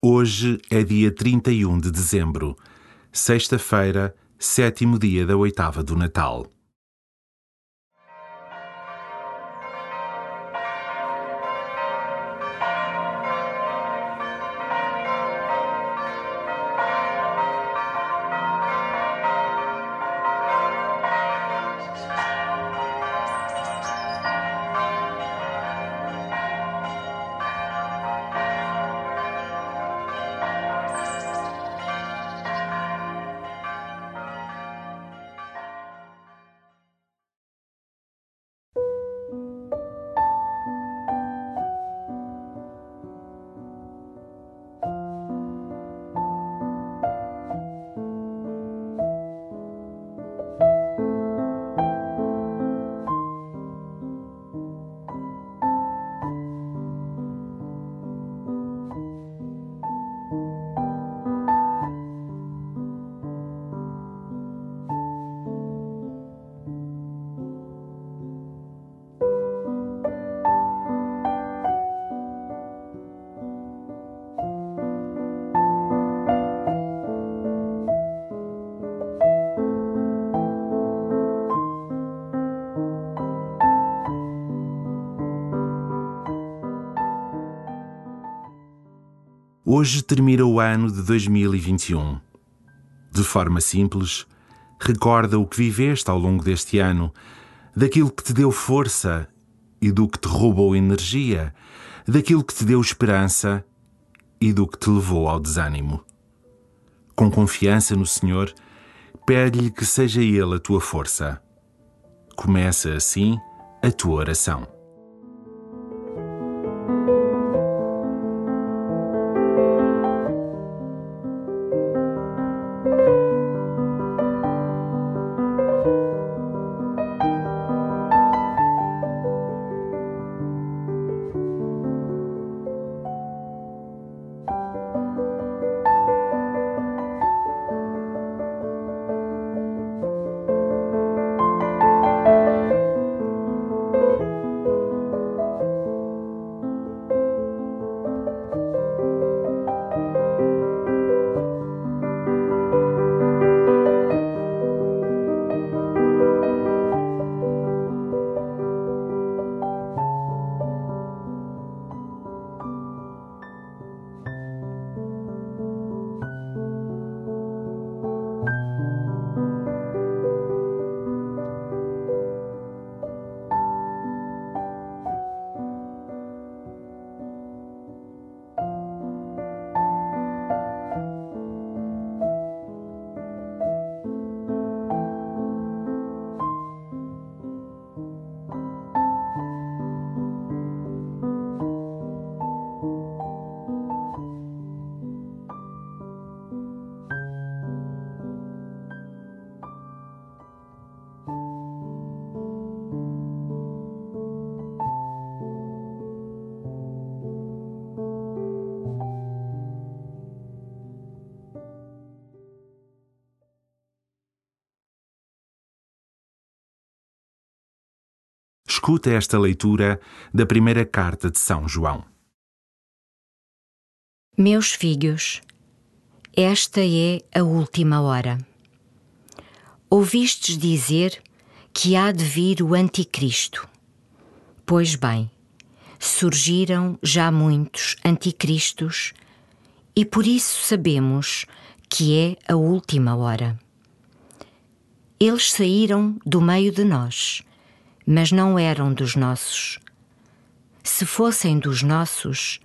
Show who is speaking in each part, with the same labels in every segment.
Speaker 1: Hoje é dia 31 de dezembro, sexta-feira, sétimo dia da oitava do Natal. Hoje termina o ano de 2021. De forma simples, recorda o que viveste ao longo deste ano, daquilo que te deu força e do que te roubou energia, daquilo que te deu esperança e do que te levou ao desânimo. Com confiança no Senhor, pede-lhe que seja Ele a tua força. Começa assim a tua oração. Escuta esta leitura da primeira carta de São João.
Speaker 2: Meus filhos, esta é a última hora. Ouvistes dizer que há de vir o Anticristo. Pois bem, surgiram já muitos anticristos e por isso sabemos que é a última hora. Eles saíram do meio de nós mas não eram dos nossos. Se fossem dos nossos,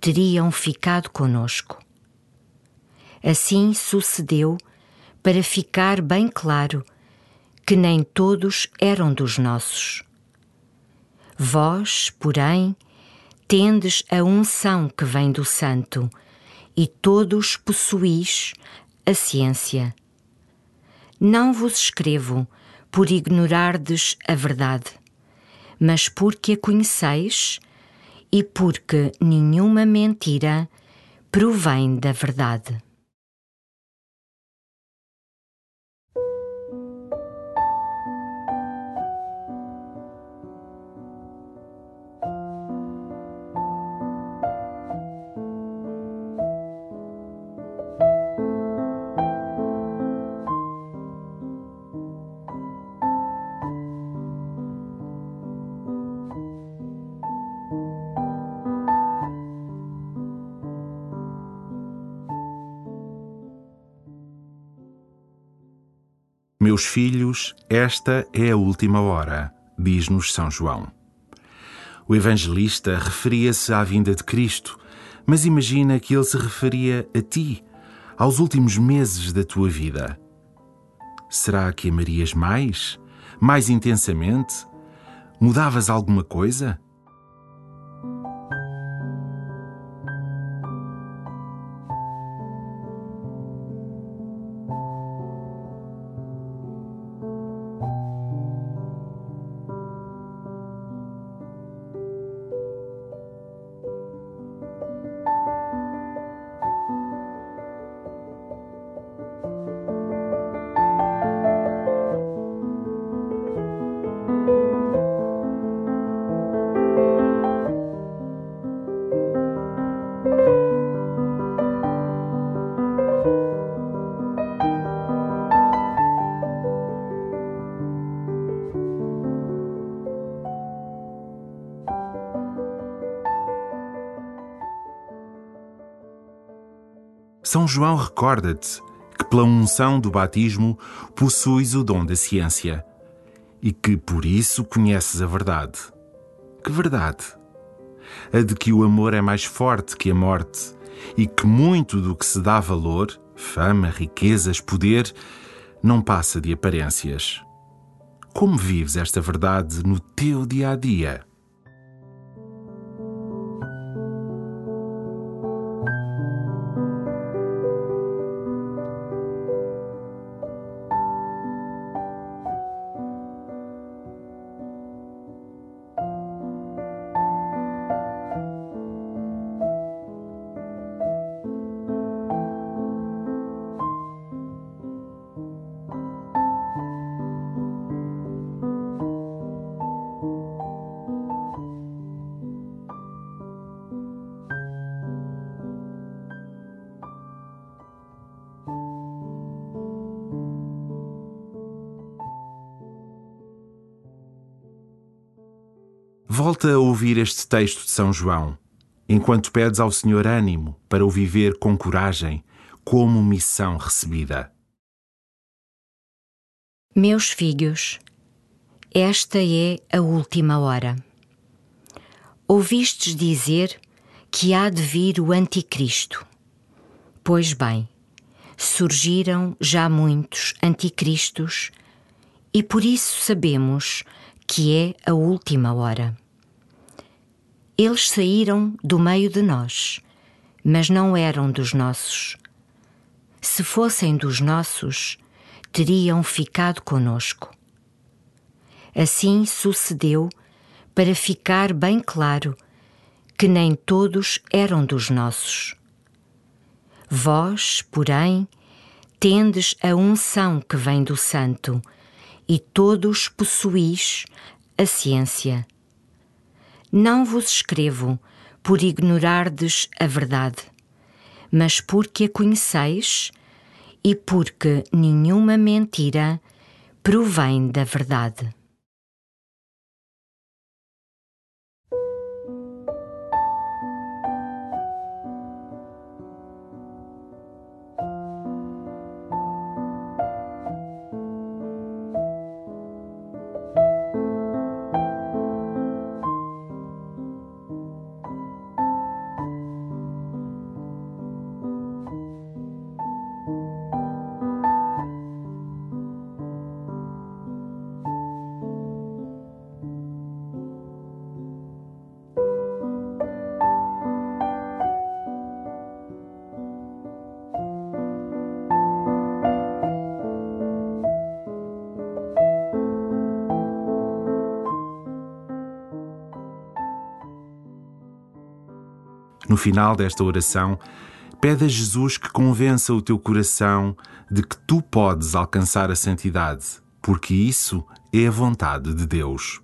Speaker 2: teriam ficado conosco. Assim sucedeu para ficar bem claro que nem todos eram dos nossos. Vós, porém, tendes a unção que vem do Santo, e todos possuís a ciência. Não vos escrevo por ignorardes a verdade, mas porque a conheceis e porque nenhuma mentira provém da verdade.
Speaker 1: Meus filhos, esta é a última hora, diz-nos São João. O evangelista referia-se à vinda de Cristo, mas imagina que ele se referia a ti, aos últimos meses da tua vida. Será que amarias mais? Mais intensamente? Mudavas alguma coisa? São João recorda-te que, pela unção do batismo, possuis o dom da ciência e que por isso conheces a verdade. Que verdade? A de que o amor é mais forte que a morte e que muito do que se dá valor, fama, riquezas, poder, não passa de aparências. Como vives esta verdade no teu dia a dia? Volta a ouvir este texto de São João, enquanto pedes ao Senhor ânimo para o viver com coragem, como missão recebida.
Speaker 2: Meus filhos, esta é a última hora. Ouvistes dizer que há de vir o Anticristo. Pois bem, surgiram já muitos anticristos e por isso sabemos que é a última hora. Eles saíram do meio de nós, mas não eram dos nossos. Se fossem dos nossos, teriam ficado conosco. Assim sucedeu para ficar bem claro que nem todos eram dos nossos. Vós, porém, tendes a unção que vem do Santo e todos possuís a ciência. Não vos escrevo por ignorardes a verdade, mas porque a conheceis e porque nenhuma mentira provém da verdade.
Speaker 1: No final desta oração, pede a Jesus que convença o teu coração de que tu podes alcançar a santidade, porque isso é a vontade de Deus.